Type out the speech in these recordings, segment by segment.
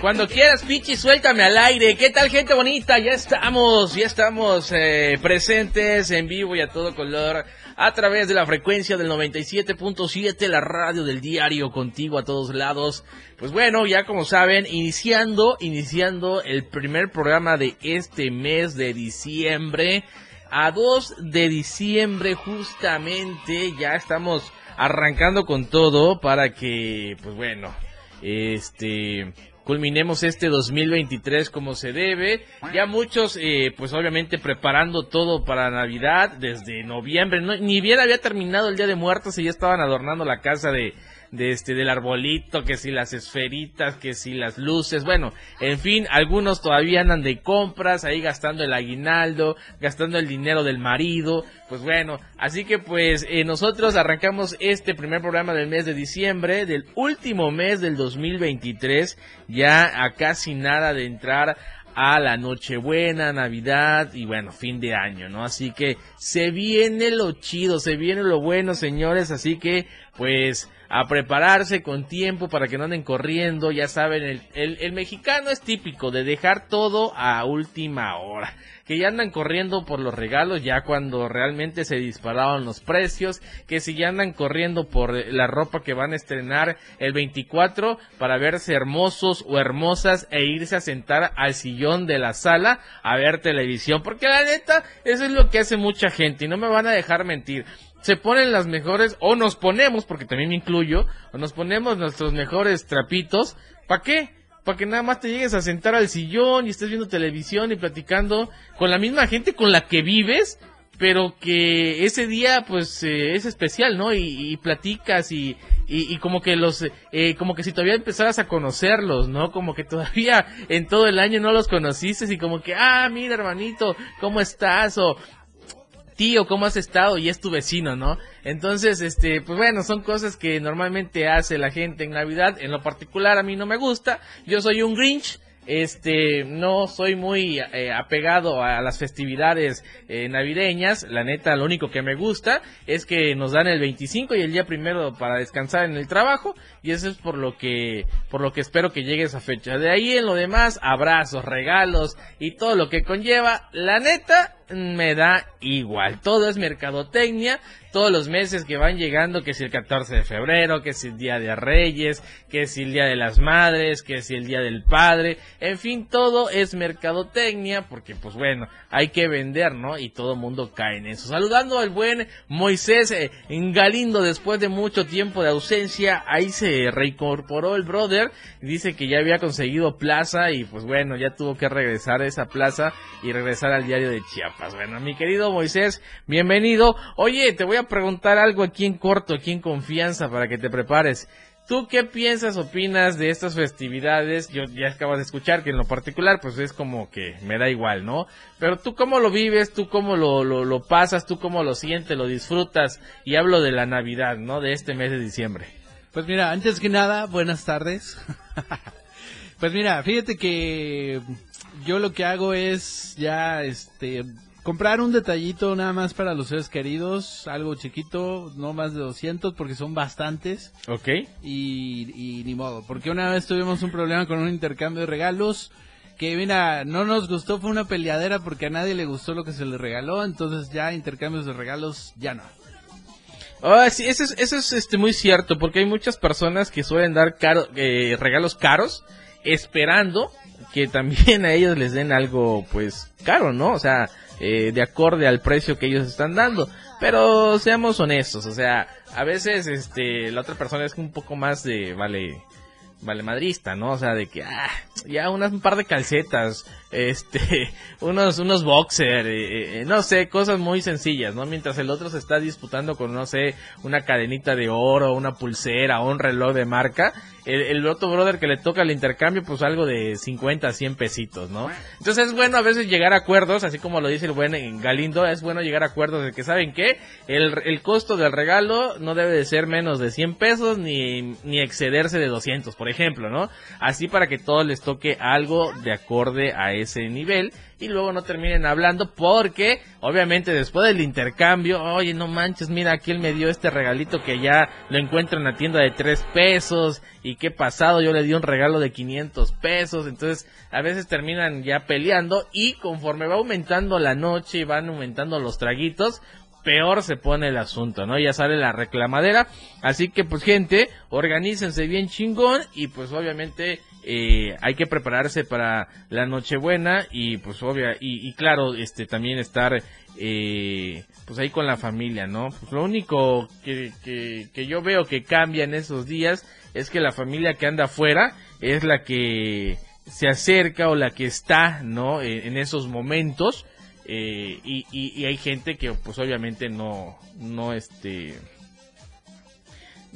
Cuando quieras, Pichi, suéltame al aire. ¿Qué tal, gente bonita? Ya estamos, ya estamos eh, presentes en vivo y a todo color a través de la frecuencia del 97.7, la radio del diario, contigo a todos lados. Pues bueno, ya como saben, iniciando, iniciando el primer programa de este mes de diciembre. A 2 de diciembre justamente ya estamos arrancando con todo para que, pues bueno, este culminemos este 2023 como se debe. Ya muchos, eh, pues obviamente preparando todo para Navidad desde noviembre. ni bien había terminado el Día de Muertos y ya estaban adornando la casa de, de este del arbolito, que si las esferitas, que si las luces, bueno, en fin, algunos todavía andan de compras, ahí gastando el aguinaldo, gastando el dinero del marido, pues bueno, así que pues eh, nosotros arrancamos este primer programa del mes de diciembre, del último mes del 2023, ya a casi nada de entrar a la Nochebuena, Navidad y bueno, fin de año, ¿no? Así que se viene lo chido, se viene lo bueno, señores, así que pues a prepararse con tiempo para que no anden corriendo, ya saben, el, el, mexicano es típico de dejar todo a última hora, que ya andan corriendo por los regalos ya cuando realmente se dispararon los precios, que si ya andan corriendo por la ropa que van a estrenar el 24 para verse hermosos o hermosas e irse a sentar al sillón de la sala a ver televisión, porque la neta, eso es lo que hace mucha gente y no me van a dejar mentir se ponen las mejores, o nos ponemos, porque también me incluyo, o nos ponemos nuestros mejores trapitos. ¿Para qué? Para que nada más te llegues a sentar al sillón y estés viendo televisión y platicando con la misma gente con la que vives, pero que ese día pues eh, es especial, ¿no? Y, platicas y, y, como que los, eh, como que si todavía empezaras a conocerlos, ¿no? Como que todavía en todo el año no los conociste y como que, ah, mira hermanito, ¿cómo estás? O, tío, ¿cómo has estado? Y es tu vecino, ¿no? Entonces, este, pues bueno, son cosas que normalmente hace la gente en Navidad. En lo particular a mí no me gusta. Yo soy un Grinch. Este, no soy muy eh, apegado a las festividades eh, navideñas. La neta, lo único que me gusta es que nos dan el 25 y el día primero para descansar en el trajo. Y eso es por lo que, por lo que espero que llegue esa fecha. De ahí en lo demás, abrazos, regalos y todo lo que conlleva. La neta, me da igual. Todo es mercadotecnia. Todos los meses que van llegando, que si el 14 de febrero, que si el Día de Reyes, que si el Día de las Madres, que si el Día del Padre. En fin, todo es mercadotecnia porque pues bueno, hay que vender, ¿no? Y todo el mundo cae en eso. Saludando al buen Moisés eh, Galindo después de mucho tiempo de ausencia. Ahí se reincorporó el brother. Dice que ya había conseguido plaza y pues bueno, ya tuvo que regresar a esa plaza y regresar al diario de Chiapas. Bueno, mi querido Moisés, bienvenido. Oye, te voy a preguntar algo aquí en corto, aquí en confianza, para que te prepares. ¿Tú qué piensas, opinas de estas festividades? Yo ya acabas de escuchar que en lo particular, pues es como que me da igual, ¿no? Pero tú cómo lo vives, tú cómo lo, lo, lo pasas, tú cómo lo sientes, lo disfrutas. Y hablo de la Navidad, ¿no? De este mes de diciembre. Pues mira, antes que nada, buenas tardes. pues mira, fíjate que yo lo que hago es ya, este, comprar un detallito nada más para los seres queridos, algo chiquito, no más de 200 porque son bastantes. Ok. Y, ni modo, porque una vez tuvimos un problema con un intercambio de regalos que mira, no nos gustó, fue una peleadera porque a nadie le gustó lo que se le regaló, entonces ya intercambios de regalos ya no. Ah, sí, eso es, eso es este, muy cierto, porque hay muchas personas que suelen dar caro, eh, regalos caros esperando que también a ellos les den algo pues caro, ¿no? O sea, eh, de acorde al precio que ellos están dando. Pero seamos honestos, o sea, a veces este la otra persona es un poco más de vale vale madrista, ¿no? O sea, de que ah, ya unas, un par de calcetas, este, unos, unos boxer, eh, eh, no sé, cosas muy sencillas, ¿no? Mientras el otro se está disputando con, no sé, una cadenita de oro, una pulsera un reloj de marca, el, otro brother que le toca el intercambio, pues algo de 50 a 100 pesitos, ¿no? Entonces es bueno a veces llegar a acuerdos, así como lo dice el buen Galindo, es bueno llegar a acuerdos de que, ¿saben qué? El, el costo del regalo no debe de ser menos de 100 pesos ni, ni excederse de 200, por ejemplo, ¿no? Así para que todos les toque algo de acorde a ese nivel y luego no terminen hablando porque obviamente después del intercambio, oye, no manches, mira, aquí él me dio este regalito que ya lo encuentro en la tienda de 3 pesos y qué pasado, yo le di un regalo de 500 pesos, entonces a veces terminan ya peleando y conforme va aumentando la noche y van aumentando los traguitos, peor se pone el asunto, ¿no? Ya sale la reclamadera. Así que pues gente, organícense bien chingón y pues obviamente eh, hay que prepararse para la Nochebuena y pues obvia y, y claro, este también estar eh, pues ahí con la familia, ¿no? Pues lo único que, que, yo veo que cambia en esos días es que la familia que anda afuera es la que se acerca o la que está, ¿no? En, en esos momentos eh, y, y, y, hay gente que pues obviamente no, no este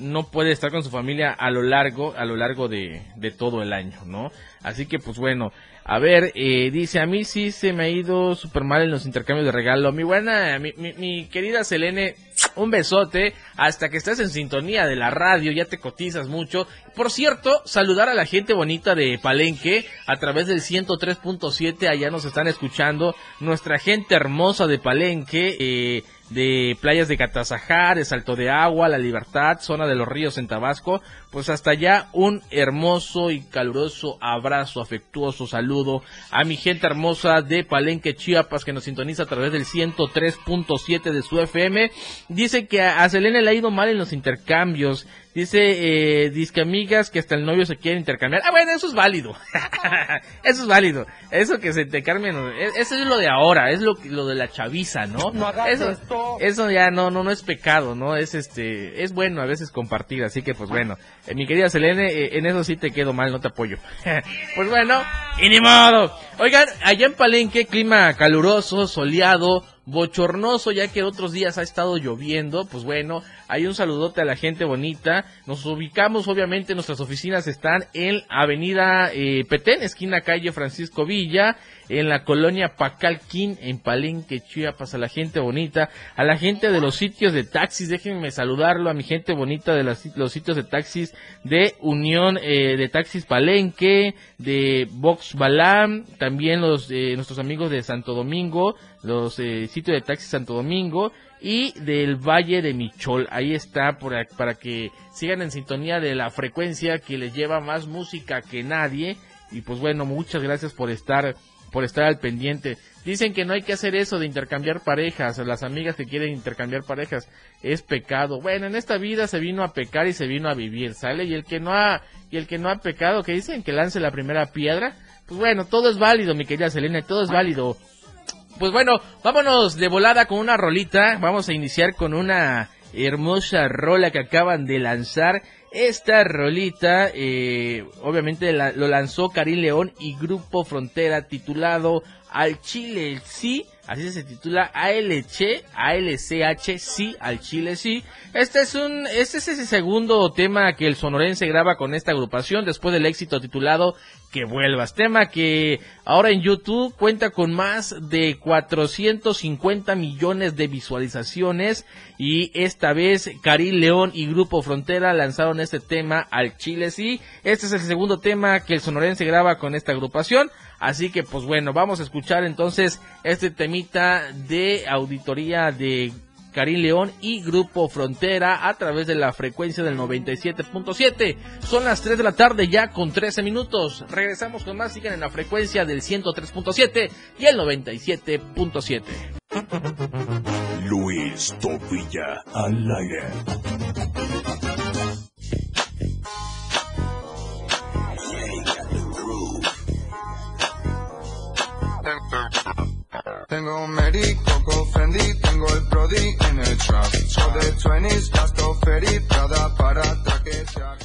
no puede estar con su familia a lo largo, a lo largo de, de todo el año, ¿no? Así que pues bueno, a ver, eh, dice, a mí sí se me ha ido súper mal en los intercambios de regalo. Mi buena, mi, mi, mi, querida Selene, un besote. Hasta que estás en sintonía de la radio, ya te cotizas mucho. Por cierto, saludar a la gente bonita de Palenque a través del 103.7. Allá nos están escuchando. Nuestra gente hermosa de Palenque. Eh, de playas de Catazajá, de Salto de Agua, La Libertad, zona de los ríos en Tabasco, pues hasta allá un hermoso y caluroso abrazo, afectuoso saludo a mi gente hermosa de Palenque, Chiapas, que nos sintoniza a través del 103.7 de su FM. Dice que a Selene le ha ido mal en los intercambios. Dice, eh, disque amigas que hasta el novio se quiere intercambiar. Ah, bueno, eso es válido. eso es válido. Eso que se intercambien, eso es lo de ahora, es lo, lo de la chaviza, ¿no? No eso, esto. eso ya no, no, no es pecado, ¿no? Es este, es bueno a veces compartir, así que pues bueno. Eh, mi querida Selene, eh, en eso sí te quedo mal, no te apoyo. pues bueno, y ni modo. Oigan, allá en Palenque, clima caluroso, soleado, bochornoso, ya que otros días ha estado lloviendo, pues bueno, hay un saludote a la gente bonita. Nos ubicamos, obviamente, nuestras oficinas están en Avenida eh, Petén, esquina calle Francisco Villa, en la colonia Pacalquín, en Palenque, Chiapas, a la gente bonita, a la gente de los sitios de taxis, déjenme saludarlo, a mi gente bonita de los sitios de taxis de Unión eh, de Taxis Palenque, de Vox Balam, también los eh, nuestros amigos de Santo Domingo, los eh, sitios de taxis Santo Domingo, y del Valle de Michol. Ahí está para, para que sigan en sintonía de la frecuencia que les lleva más música que nadie. Y pues bueno, muchas gracias por estar por estar al pendiente. Dicen que no hay que hacer eso de intercambiar parejas, las amigas que quieren intercambiar parejas es pecado. Bueno, en esta vida se vino a pecar y se vino a vivir, ¿sale? Y el que no ha y el que no ha pecado, que dicen que lance la primera piedra, pues bueno, todo es válido, mi querida Selena, todo es válido. Pues bueno, vámonos de volada con una rolita. Vamos a iniciar con una hermosa rola que acaban de lanzar. Esta rolita, eh, obviamente lo lanzó Karim León y Grupo Frontera titulado Al Chile Sí. Así se titula ALC, ALCH, sí, al Chile sí. Este es un, este es ese segundo tema que el sonorense graba con esta agrupación después del éxito titulado Que vuelvas. Tema que ahora en YouTube cuenta con más de 450 millones de visualizaciones y esta vez Karim León y Grupo Frontera lanzaron este tema al Chile sí. Este es el segundo tema que el sonorense graba con esta agrupación. Así que pues bueno, vamos a escuchar entonces este temita de auditoría de Karim León y Grupo Frontera a través de la frecuencia del 97.7. Son las 3 de la tarde ya con 13 minutos. Regresamos con más, sigan en la frecuencia del 103.7 y el 97.7. Luis Tobilla al aire. Tengo un Mary, Coco Fendi, tengo el Brody en el trap. Show de 20s, gasto Ferry, Prada para traquetear.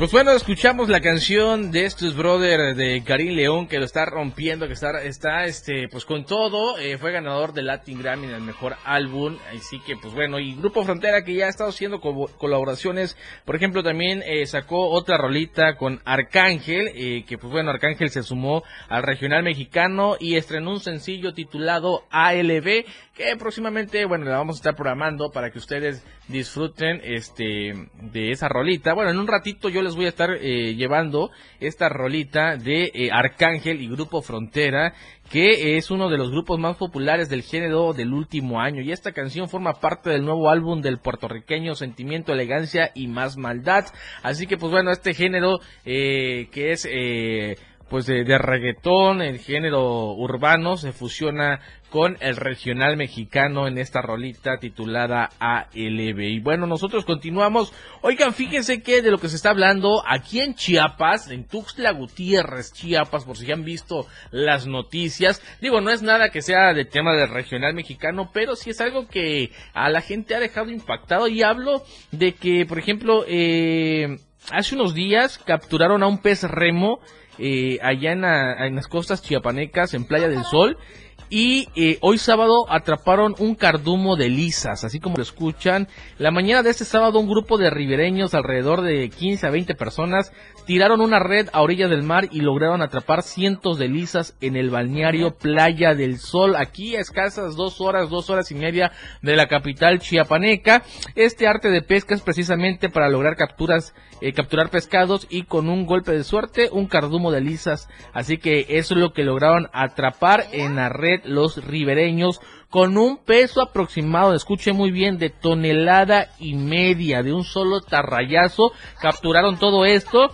Pues bueno, escuchamos la canción de estos brother de Karim León que lo está rompiendo, que está, está este, pues con todo, eh, fue ganador del Latin Grammy en el mejor álbum, así que pues bueno, y Grupo Frontera que ya ha estado haciendo colaboraciones, por ejemplo también eh, sacó otra rolita con Arcángel, eh, que pues bueno, Arcángel se sumó al regional mexicano y estrenó un sencillo titulado ALB, que próximamente, bueno, la vamos a estar programando para que ustedes disfruten este de esa rolita. Bueno, en un ratito yo les voy a estar eh, llevando esta rolita de eh, Arcángel y Grupo Frontera, que es uno de los grupos más populares del género del último año. Y esta canción forma parte del nuevo álbum del puertorriqueño Sentimiento, Elegancia y Más Maldad. Así que, pues bueno, este género eh, que es pues de, de, reggaetón, el género urbano, se fusiona con el regional mexicano en esta rolita titulada ALB. Y bueno, nosotros continuamos. Oigan, fíjense que de lo que se está hablando aquí en Chiapas, en Tuxtla Gutiérrez, Chiapas, por si ya han visto las noticias. Digo, no es nada que sea de tema del regional mexicano, pero sí es algo que a la gente ha dejado impactado. Y hablo de que, por ejemplo, eh, hace unos días capturaron a un pez remo eh, allá en, las costas chiapanecas, en Playa del Sol. Y eh, hoy sábado atraparon un cardumo de lisas, así como lo escuchan. La mañana de este sábado un grupo de ribereños, alrededor de 15 a 20 personas, tiraron una red a orilla del mar y lograron atrapar cientos de lisas en el balneario Playa del Sol, aquí a escasas dos horas, dos horas y media de la capital chiapaneca. Este arte de pesca es precisamente para lograr capturas eh, capturar pescados y con un golpe de suerte un cardumo de lisas. Así que eso es lo que lograron atrapar en la red los ribereños con un peso aproximado, escuche muy bien, de tonelada y media de un solo tarrayazo. Capturaron todo esto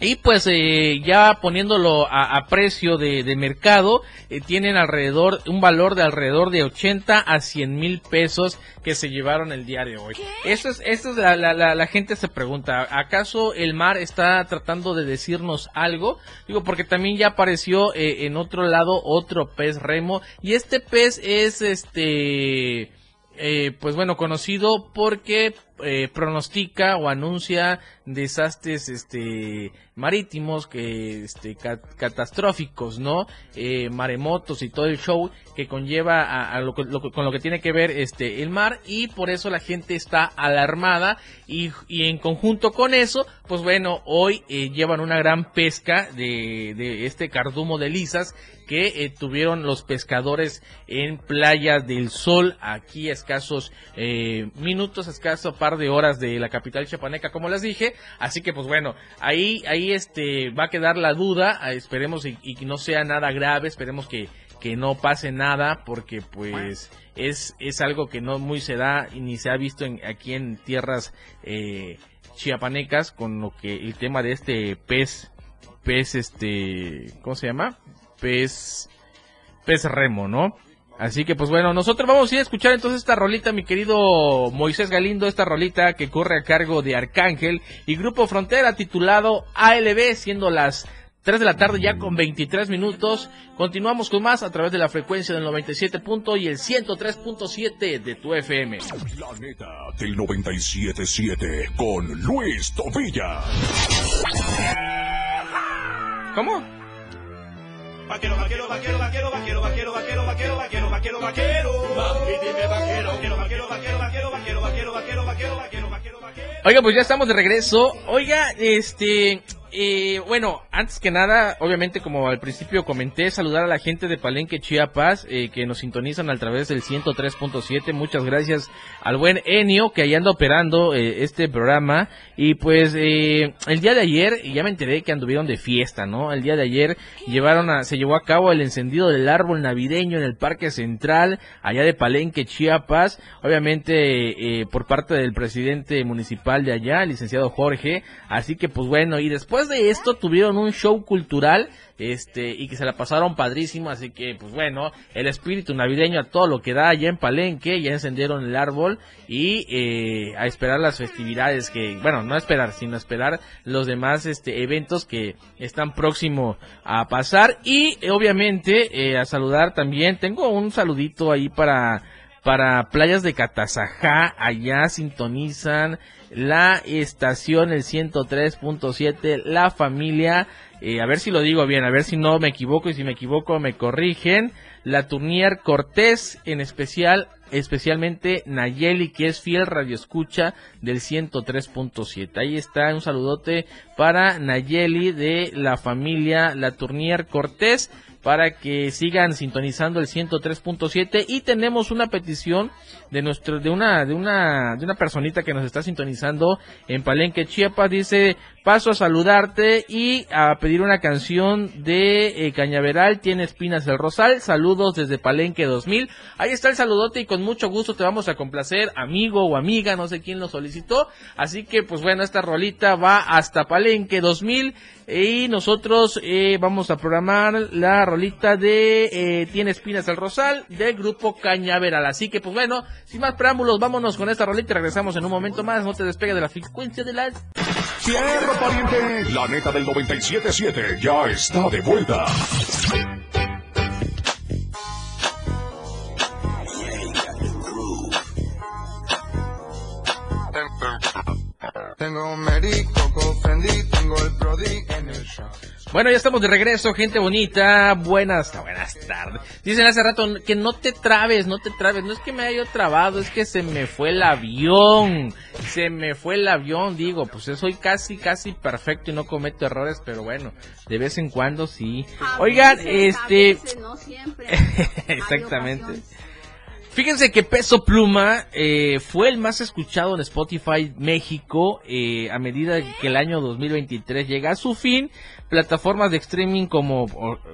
y pues eh, ya poniéndolo a, precio de, mercado, eh, tienen alrededor, un valor de alrededor de 80 a 100 mil pesos que se llevaron el día de hoy. Esto es, esto es la, la, la, gente se pregunta, ¿acaso el mar está tratando de decirnos algo? Digo, porque también ya apareció eh, en otro lado otro pez remo y este pez es este... pues bueno, conocido porque eh, pronostica o anuncia desastres este marítimos que este catastróficos no eh, maremotos y todo el show que conlleva a, lo, con lo que tiene que ver este el mar y por eso la gente está alarmada y, y en conjunto con eso pues bueno hoy eh, llevan una gran pesca de, de este cardumo de lisas que eh, tuvieron los pescadores en Playa del Sol aquí a escasos minutos escaso par de horas de la capital chapaneca, como les dije. Así que, pues bueno, ahí, ahí este, va a quedar la duda. Ah, esperemos y, que no sea nada grave. Esperemos que, que no pase nada, porque pues es, es algo que no muy se da y ni se ha visto en, aquí en tierras eh, chiapanecas con lo que el tema de este pez, pez este, ¿cómo se llama? Pez, pez remo, ¿no? Así que pues bueno, nosotros vamos a ir a escuchar entonces esta rolita, mi querido Moisés Galindo, esta rolita que corre a cargo de Arcángel y Grupo Frontera titulado ALB, siendo las 3 de la tarde ya con 23 minutos. Continuamos con más a través de la frecuencia del 97. Punto y el 103.7 de tu FM. La neta del 97.7 con Luis Tobilla. ¿Cómo? Vaquero, vaquero, vaquero, vaquero, vaquero, vaquero, vaquero, vaquero, vaquero, vaquero, vaquero. Dime vaquero, vaquero, vaquero, vaquero, vaquero, vaquero, vaquero, vaquero, vaquero, vaquero, vaquero. Oiga, pues ya estamos de regreso. Oiga, este, eh, bueno, antes que nada, obviamente como al principio comenté, saludar a la gente de Palenque Chiapas eh, que nos sintonizan a través del 103.7. Muchas gracias al buen Enio que ahí anda operando eh, este programa. Y pues eh, el día de ayer, ya me enteré que anduvieron de fiesta, ¿no? El día de ayer llevaron a, se llevó a cabo el encendido del árbol navideño en el Parque Central, allá de Palenque Chiapas. Obviamente por parte del presidente municipal de allá, el licenciado Jorge. Así que pues bueno, y después de esto tuvieron un show cultural este y que se la pasaron padrísimo, así que pues bueno, el espíritu navideño a todo lo que da allá en Palenque, ya encendieron el árbol y eh, a esperar las festividades que, bueno, no esperar, sino esperar los demás este eventos que están próximos a pasar. Y obviamente eh, a saludar también, tengo un saludito ahí para para playas de Catazajá, allá sintonizan la estación el 103.7, la familia, eh, a ver si lo digo bien, a ver si no me equivoco y si me equivoco me corrigen, la Turnier Cortés en especial especialmente Nayeli, que es fiel radioescucha del 103.7. Ahí está, un saludote para Nayeli de la familia La Tournier Cortés para que sigan sintonizando el 103.7 y tenemos una petición de nuestro de una de una de una personita que nos está sintonizando en Palenque Chiapas. Dice paso a saludarte y a pedir una canción de eh, Cañaveral. Tiene espinas el rosal. Saludos desde Palenque 2000 ahí está el saludote y con mucho gusto te vamos a complacer amigo o amiga no sé quién lo solicitó. Así que pues bueno esta rolita va hasta Palenque 2000 y nosotros eh, vamos a programar la rolita de eh, Tiene Espinas el Rosal del grupo Cañaveral. Así que, pues bueno, sin más preámbulos, vámonos con esta rolita y regresamos en un momento más. No te despegues de la frecuencia de la... Cierro, pariente. La neta del 97.7 ya está de vuelta. Tengo Mary, Coco, Fendi, tengo el Prodi en el shop. Bueno, ya estamos de regreso, gente bonita. Buenas, buenas tardes. Dicen hace rato que no te trabes, no te trabes. No es que me haya trabado, es que se me fue el avión. Se me fue el avión, digo, pues soy casi, casi perfecto y no cometo errores, pero bueno, de vez en cuando sí. A Oigan, veces, a este... veces, no siempre. Hay Exactamente. Fíjense que Peso Pluma eh, fue el más escuchado en Spotify México eh, a medida que el año 2023 llega a su fin. Plataformas de streaming como,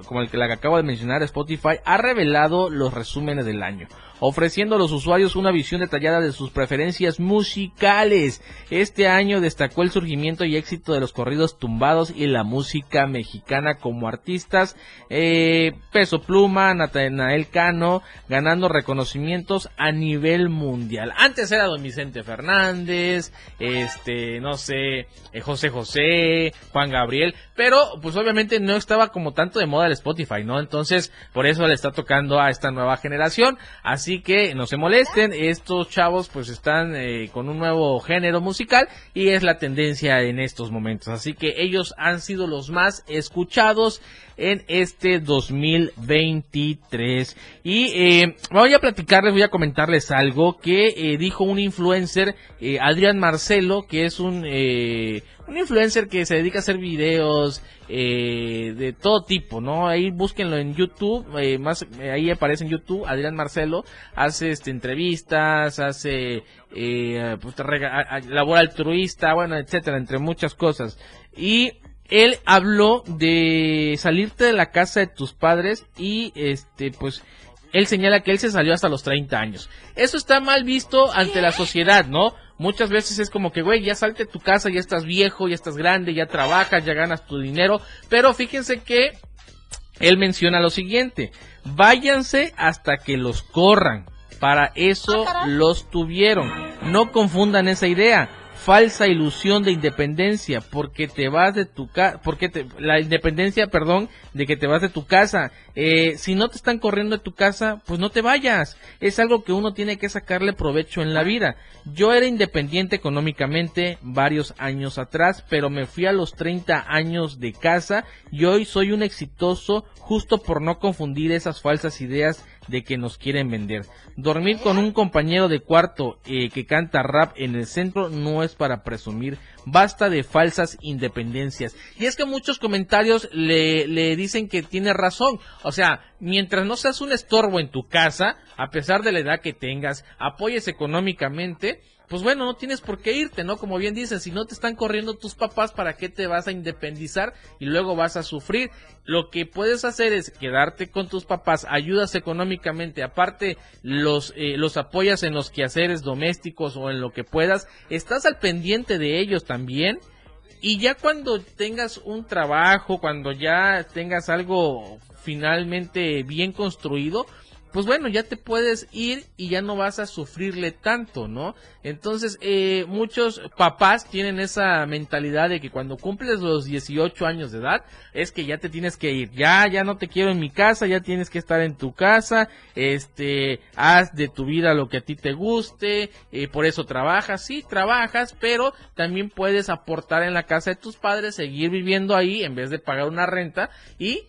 como el que la que acabo de mencionar, Spotify, ha revelado los resúmenes del año, ofreciendo a los usuarios una visión detallada de sus preferencias musicales. Este año destacó el surgimiento y éxito de los corridos tumbados y la música mexicana como artistas. eh, Peso Pluma, Natanael Cano, ganando reconocimientos a nivel mundial. Antes era Don Vicente Fernández, este, no sé, eh, José José, Juan Gabriel, pero pues obviamente no estaba como tanto de moda el Spotify, ¿no? Entonces, por eso le está tocando a esta nueva generación. Así que no se molesten, estos chavos pues están eh, con un nuevo género musical y es la tendencia en estos momentos. Así que ellos han sido los más escuchados en este 2023. Y eh, voy a platicarles, voy a comentarles algo que eh, dijo un influencer, Adrián Marcelo, que es un, un influencer que se dedica a hacer videos eh, de todo tipo, ¿no? Ahí búsquenlo en YouTube, eh, más eh, ahí aparece en YouTube, Adrián Marcelo, hace este entrevistas, hace eh, pues, labor altruista, bueno, etcétera, entre muchas cosas. Y él habló de salirte de la casa de tus padres y este pues él señala que él se salió hasta los 30 años. Eso está mal visto ante la sociedad, ¿no? Muchas veces es como que, güey, ya salte de tu casa, ya estás viejo, ya estás grande, ya trabajas, ya ganas tu dinero. Pero fíjense que él menciona lo siguiente, váyanse hasta que los corran. Para eso los tuvieron. No confundan esa idea. Falsa ilusión de independencia, porque te vas de tu casa, porque te, la independencia, perdón, de que te vas de tu casa. Eh, si no te están corriendo de tu casa, pues no te vayas. Es algo que uno tiene que sacarle provecho en la vida. Yo era independiente económicamente varios años atrás, pero me fui a los 30 años de casa y hoy soy un exitoso justo por no confundir esas falsas ideas de que nos quieren vender. Dormir con un compañero de cuarto eh, que canta rap en el centro no es para presumir. Basta de falsas independencias. Y es que muchos comentarios le, le dicen que tiene razón. O sea, mientras no seas un estorbo en tu casa, a pesar de la edad que tengas, apoyes económicamente, pues bueno, no tienes por qué irte, ¿no? Como bien dices, si no te están corriendo tus papás, ¿para qué te vas a independizar y luego vas a sufrir? Lo que puedes hacer es quedarte con tus papás, ayudas económicamente, aparte los, eh, los apoyas en los quehaceres domésticos o en lo que puedas, estás al pendiente de ellos también. Y ya cuando tengas un trabajo, cuando ya tengas algo finalmente bien construido, pues bueno, ya te puedes ir y ya no vas a sufrirle tanto, ¿no? Entonces, eh, muchos papás tienen esa mentalidad de que cuando cumples los 18 años de edad, es que ya te tienes que ir, ya, ya no te quiero en mi casa, ya tienes que estar en tu casa, este, haz de tu vida lo que a ti te guste, eh, por eso trabajas, sí, trabajas, pero también puedes aportar en la casa de tus padres, seguir viviendo ahí en vez de pagar una renta y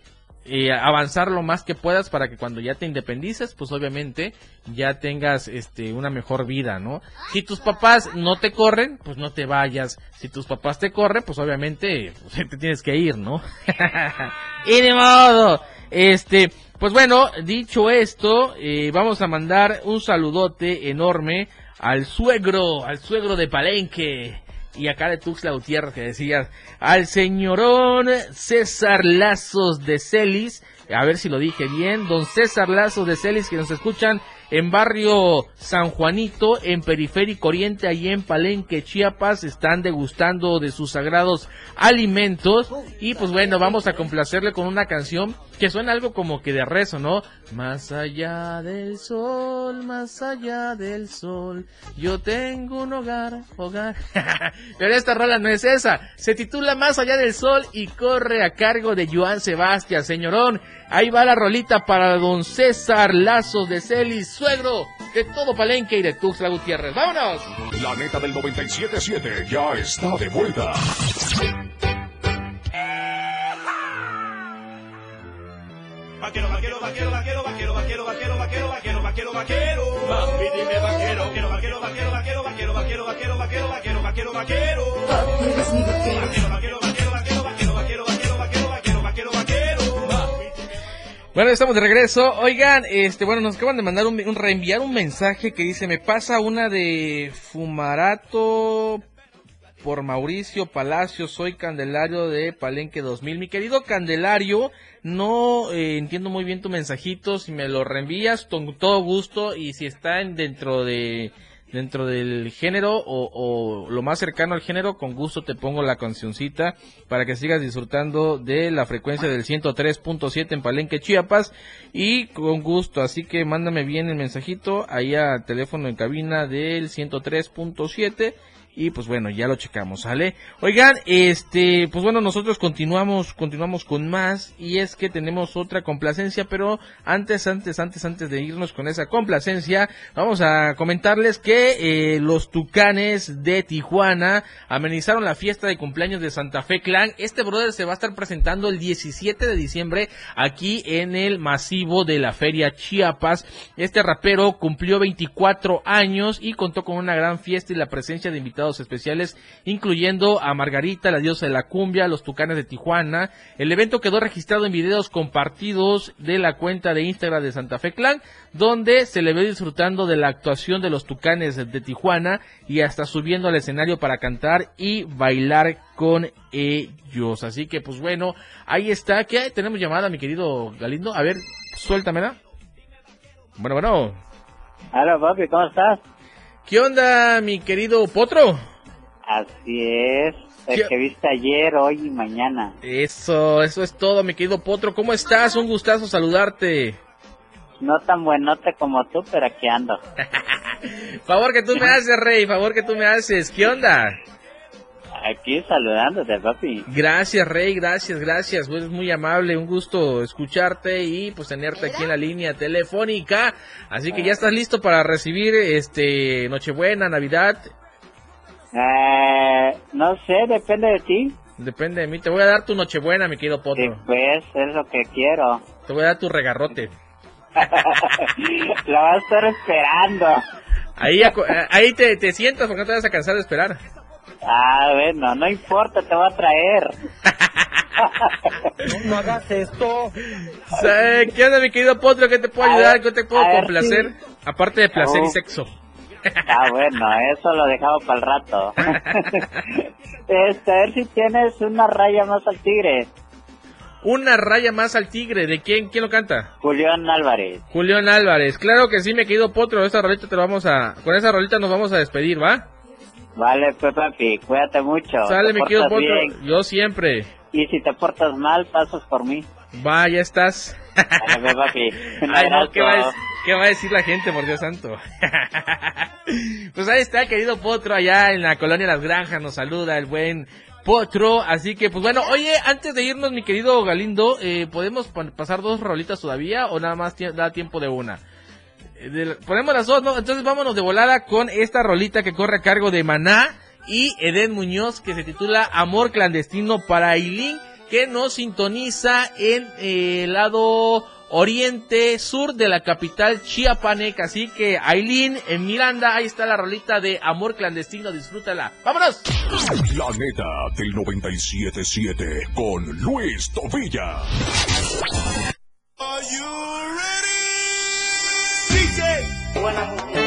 eh, avanzar lo más que puedas para que cuando ya te independices, pues obviamente ya tengas este una mejor vida, ¿no? Si tus papás no te corren, pues no te vayas. Si tus papás te corren, pues obviamente pues, te tienes que ir, ¿no? y de modo, este, pues bueno, dicho esto, eh, vamos a mandar un saludote enorme al suegro, al suegro de Palenque y acá de Tuxtla Gutiérrez que decías, al señorón César Lazos de Celis, a ver si lo dije bien, don César Lazos de Celis que nos escuchan en barrio San Juanito, en Periférico Oriente, allí en Palenque, Chiapas, están degustando de sus sagrados alimentos y pues bueno, vamos a complacerle con una canción que suena algo como que de rezo, ¿no? Más allá del sol, más allá del sol, yo tengo un hogar, hogar. Pero esta rola no es esa, se titula Más allá del sol y corre a cargo de Joan Sebastián, señorón. Ahí va la rolita para don César Lazos de Celis, suegro de todo Palenque y de Tuxtla Gutiérrez. ¡Vámonos! La neta del 97.7 ya está de vuelta. Vaquero, vaquero, vaquero, vaquero, vaquero, vaquero, vaquero, vaquero, vaquero, vaquero, vaquero. Mami, dime vaquero. Vaquero, vaquero, vaquero, vaquero, vaquero, vaquero, vaquero, vaquero, vaquero, vaquero, vaquero. Vaquero, vaquero, vaquero, vaquero, Bueno, estamos de regreso. Oigan, este, bueno, nos acaban de mandar un, reenviar un mensaje que dice, me pasa una de Fumarato por Mauricio Palacio, soy Candelario de Palenque 2000. Mi querido Candelario, no eh, entiendo muy bien tu mensajito, si me lo reenvías con todo gusto y si está en- dentro de dentro del género o, o lo más cercano al género, con gusto te pongo la cancioncita para que sigas disfrutando de la frecuencia del 103.7 en Palenque, Chiapas y con gusto, así que mándame bien el mensajito ahí al teléfono en cabina del 103.7 y pues bueno, ya lo checamos, ¿sale? Oigan, este, pues bueno, nosotros continuamos, continuamos con más y es que tenemos otra complacencia, pero antes, antes, antes, antes de irnos con esa complacencia, vamos a comentarles que eh, los Tucanes de Tijuana amenizaron la fiesta de cumpleaños de Santa Fe Clan. Este brother se va a estar presentando el 17 de diciembre aquí en el masivo de la Feria Chiapas. Este rapero cumplió 24 años y contó con una gran fiesta y la presencia de invitados especiales, incluyendo a Margarita, la diosa de la cumbia, los Tucanes de Tijuana. El evento quedó registrado en videos compartidos de la cuenta de Instagram de Santa Fe Clan, donde se le ve disfrutando de la actuación de los Tucanes de Tijuana y hasta subiendo al escenario para cantar y bailar con ellos. Así que pues bueno, ahí está. ¿Qué hay? Tenemos llamada, mi querido Galindo. A ver, suéltamela. Bueno, bueno. Hola papi, ¿cómo estás? ¿Qué onda, mi querido Potro? Así es, el ¿Qué- que viste ayer, hoy y mañana. Eso, eso es todo, mi querido Potro. ¿Cómo estás? Un gustazo saludarte. No tan buenote como tú, pero aquí ando. Favor que tú me haces, Rey, favor que tú me haces. ¿Qué onda? Aquí saludándote, papi. Gracias, Rey, gracias, gracias. Es muy amable, un gusto escucharte y pues tenerte aquí en la línea telefónica. Así que ya estás listo para recibir este Nochebuena, Navidad. Eh, no sé, depende de ti. Depende de mí. Te voy a dar tu Nochebuena, mi querido Sí, Potro. pues, es lo que quiero. Te voy a dar tu regarrote. lo vas a estar esperando. Ahí, eh, ahí te, te sientas porque no te vas a cansar de esperar. Ah, bueno, no importa, te voy a traer. No hagas esto. ¿Qué onda, mi querido Potro? ¿Qué te puedo A ayudar? ¿Qué te puedo complacer? Aparte de placer y Oh. sexo. Ah, bueno, eso lo dejamos para el rato. este, a ver si tienes una raya más al tigre. Una raya más al tigre. ¿De quién? ¿Quién lo canta? Julián Álvarez. Julián Álvarez. Claro que sí, mi querido Potro. Esa rolita te lo vamos a... Con esa rolita nos vamos a despedir, ¿va? Vale, pues papi, cuídate mucho. Sale, mi querido Potro. Yo siempre. Y si te portas mal, pasas por mí. Va, ya estás. Vale, pues, papi. Ay, no. ¿qué va a? ¿Qué va a decir la gente, por Dios santo? pues ahí está, querido Potro, allá en la colonia Las Granjas, nos saluda el buen Potro. Así que, pues bueno, oye, antes de irnos, mi querido Galindo, eh, ¿podemos pasar dos rolitas todavía o nada más da tiempo de una? Ponemos las dos, ¿no? Entonces vámonos de volada con esta rolita que corre a cargo de Maná y Eden Muñoz que se titula Amor clandestino para Ailín que nos sintoniza en eh, el lado oriente sur de la capital chiapaneca. Así que Ailín en Miranda, ahí está la rolita de Amor clandestino, disfrútala. ¡Vámonos! La neta del 97.7 con Luis Tobilla.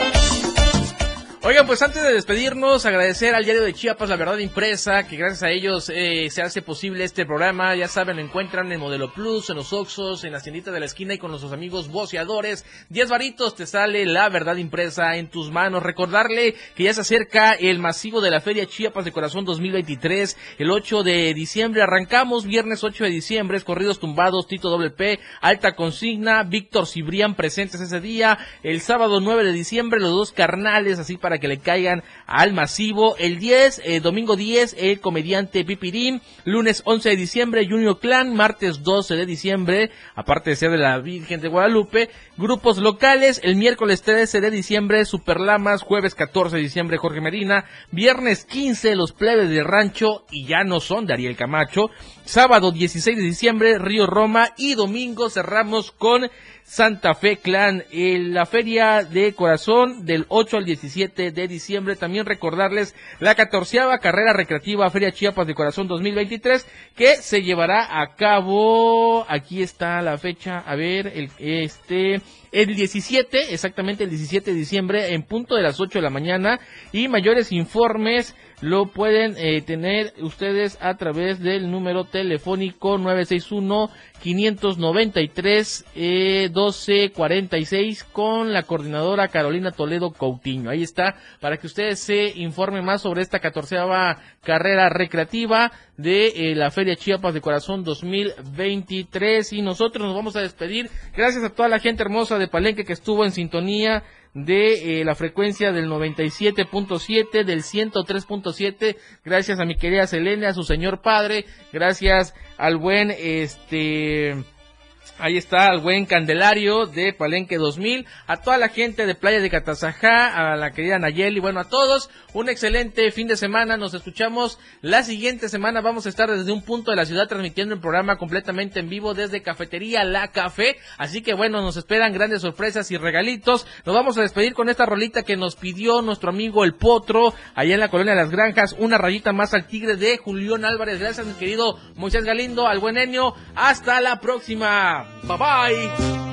Oigan, pues antes de despedirnos, agradecer al diario de Chiapas, La Verdad Impresa, que gracias a ellos eh, se hace posible este programa. Ya saben, lo encuentran en Modelo Plus, en los Oxos, en la tiendita de la esquina y con nuestros amigos voceadores. 10 varitos te sale La Verdad Impresa en tus manos. Recordarle que ya se acerca el masivo de la Feria Chiapas de Corazón 2023, el 8 de diciembre. Arrancamos viernes 8 de diciembre, corridos tumbados, Tito WP, Alta Consigna, Víctor Cibrián presentes ese día. El sábado 9 de diciembre, los dos carnales, así para que le caigan al masivo. El 10, eh, domingo 10, el comediante Pipirín. Lunes 11 de diciembre, Junior Clan. Martes 12 de diciembre, aparte de ser de la Virgen de Guadalupe. Grupos locales, el miércoles 13 de diciembre, Superlamas. Jueves 14 de diciembre, Jorge Medina. Viernes 15, los plebes de rancho y ya no son de Ariel Camacho. Sábado 16 de diciembre, Río Roma. Y domingo cerramos con Santa Fe Clan, en la Feria de Corazón del 8 al 17 de diciembre. También recordarles la catorceava carrera recreativa Feria Chiapas de Corazón 2023 que se llevará a cabo, aquí está la fecha, a ver, el, este, el 17, exactamente el 17 de diciembre en punto de las 8 de la mañana y mayores informes lo pueden eh, tener ustedes a través del número telefónico 961 593 eh, 1246 con la coordinadora Carolina Toledo Coutinho. Ahí está para que ustedes se informen más sobre esta catorceava carrera recreativa de eh, la Feria Chiapas de Corazón 2023 y nosotros nos vamos a despedir. Gracias a toda la gente hermosa de Palenque que estuvo en sintonía de eh, la frecuencia del 97.7, del 103.7, gracias a mi querida Selene, a su señor padre, gracias al buen este Ahí está al buen Candelario de Palenque 2000, a toda la gente de Playa de Catazajá, a la querida Nayeli, bueno, a todos, un excelente fin de semana, nos escuchamos la siguiente semana, vamos a estar desde un punto de la ciudad transmitiendo el programa completamente en vivo desde Cafetería La Café, así que bueno, nos esperan grandes sorpresas y regalitos, nos vamos a despedir con esta rolita que nos pidió nuestro amigo El Potro, allá en la colonia de las Granjas, una rayita más al tigre de Julián Álvarez, gracias mi querido Moisés Galindo, al buen Enio, hasta la próxima. Bye-bye.